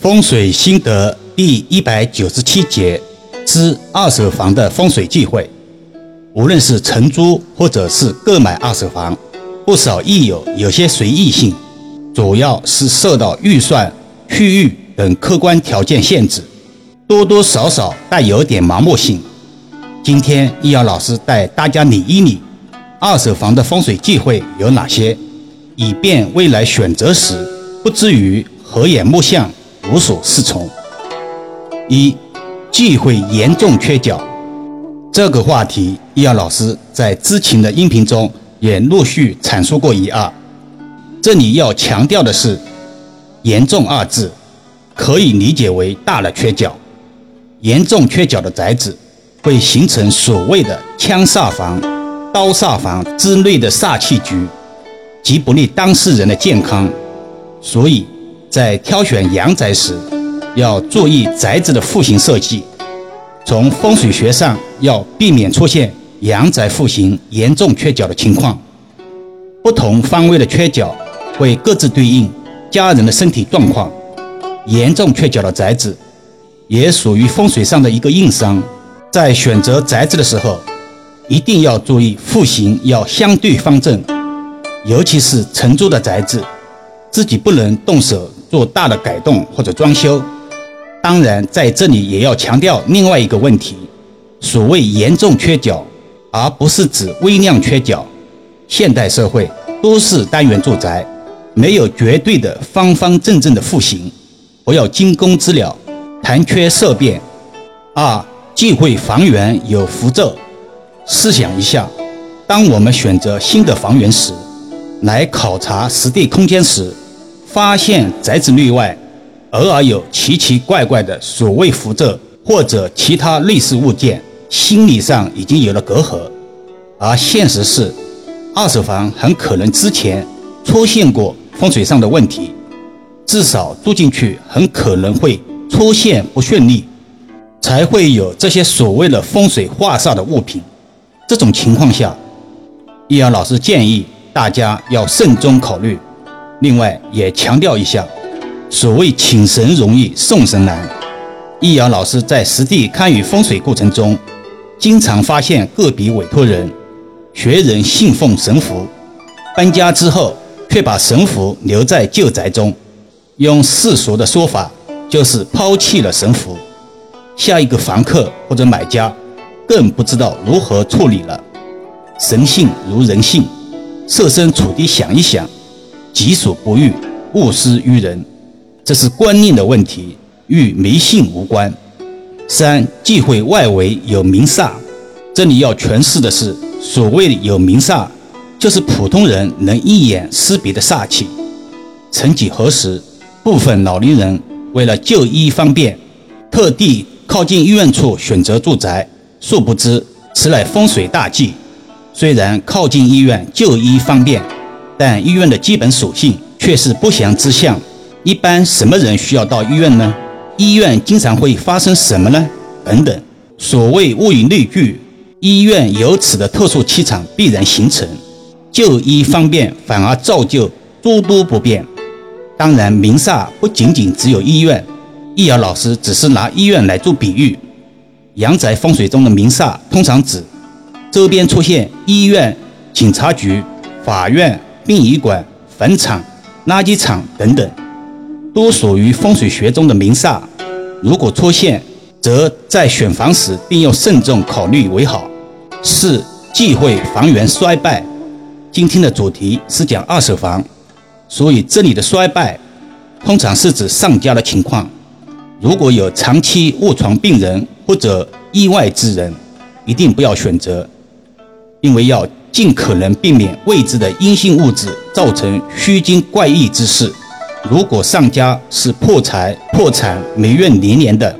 风水心得第一百九十七节之二手房的风水忌讳。无论是承租或者是购买二手房，不少益友有些随意性，主要是受到预算、区域等客观条件限制，多多少少带有点盲目性。今天易遥老师带大家理一理二手房的风水忌讳有哪些，以便未来选择时不至于合眼目相。无所适从。一忌讳严重缺角，这个话题，易遥老师在之前的音频中也陆续阐述过一二。这里要强调的是，严重二字可以理解为大了缺角。严重缺角的宅子会形成所谓的枪煞房、刀煞房之类的煞气局，极不利当事人的健康，所以。在挑选阳宅时，要注意宅子的户型设计。从风水学上，要避免出现阳宅户型严重缺角的情况。不同方位的缺角会各自对应家人的身体状况。严重缺角的宅子也属于风水上的一个硬伤。在选择宅子的时候，一定要注意户型要相对方正，尤其是承租的宅子，自己不能动手。做大的改动或者装修，当然在这里也要强调另外一个问题：所谓严重缺角，而不是指微量缺角。现代社会都是单元住宅，没有绝对的方方正正的户型，不要惊弓之鸟，谈缺色变。二忌讳房源有符咒。试想一下，当我们选择新的房源时，来考察实地空间时。发现宅子内外偶尔有奇奇怪怪的所谓符咒或者其他类似物件，心理上已经有了隔阂。而现实是，二手房很可能之前出现过风水上的问题，至少住进去很可能会出现不顺利，才会有这些所谓的风水化煞的物品。这种情况下，易阳老师建议大家要慎重考虑。另外也强调一下，所谓请神容易送神难。易遥老师在实地看与风水过程中，经常发现个别委托人、学人信奉神符，搬家之后却把神符留在旧宅中，用世俗的说法就是抛弃了神符。下一个房客或者买家更不知道如何处理了。神性如人性，设身处地想一想。己所不欲，勿施于人，这是观念的问题，与迷信无关。三忌讳外围有明煞，这里要诠释的是，所谓有明煞，就是普通人能一眼识别的煞气。曾几何时，部分老年人为了就医方便，特地靠近医院处选择住宅，殊不知此乃风水大忌。虽然靠近医院就医方便。但医院的基本属性却是不祥之象。一般什么人需要到医院呢？医院经常会发生什么呢？等等。所谓物以类聚，医院由此的特殊气场必然形成。就医方便，反而造就诸多不便。当然，名煞不仅仅只有医院。易遥老师只是拿医院来做比喻。阳宅风水中的名煞，通常指周边出现医院、警察局、法院。殡仪馆、坟场、垃圾场等等，都属于风水学中的名煞。如果出现，则在选房时定要慎重考虑为好。四忌讳房源衰败。今天的主题是讲二手房，所以这里的衰败，通常是指上家的情况。如果有长期卧床病人或者意外之人，一定不要选择，因为要。尽可能避免未知的阴性物质造成虚惊怪异之事。如果上家是破财、破产、霉运连连的，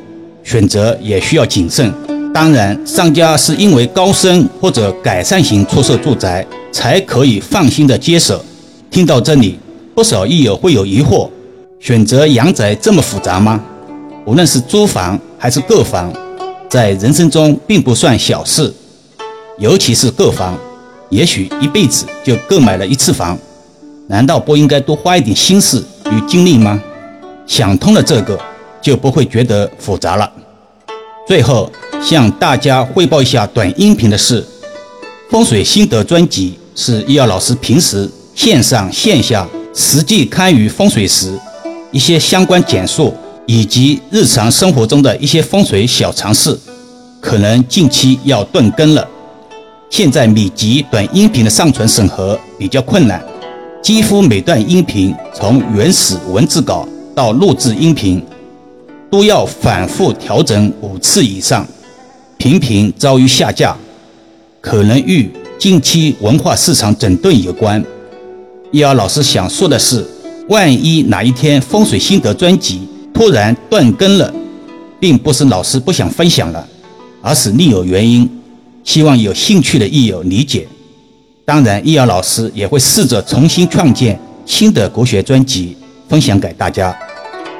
选择也需要谨慎。当然，上家是因为高升或者改善型出售住宅，才可以放心的接手。听到这里，不少益友会有疑惑：选择阳宅这么复杂吗？无论是租房还是购房，在人生中并不算小事，尤其是购房。也许一辈子就购买了一次房，难道不应该多花一点心思与精力吗？想通了这个，就不会觉得复杂了。最后向大家汇报一下短音频的事：风水心得专辑是易遥老师平时线上线下实际参与风水时一些相关简述，以及日常生活中的一些风水小常识，可能近期要断更了。现在米集短音频的上传审核比较困难，几乎每段音频从原始文字稿到录制音频，都要反复调整五次以上，频频遭遇下架，可能与近期文化市场整顿有关。易遥老师想说的是，万一哪一天风水心得专辑突然断更了，并不是老师不想分享了，而是另有原因。希望有兴趣的益友理解。当然，易遥老师也会试着重新创建新的国学专辑，分享给大家。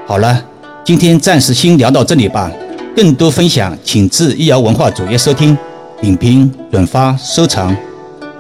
好了，今天暂时先聊到这里吧。更多分享，请至易遥文化主页收听、点评、转发、收藏。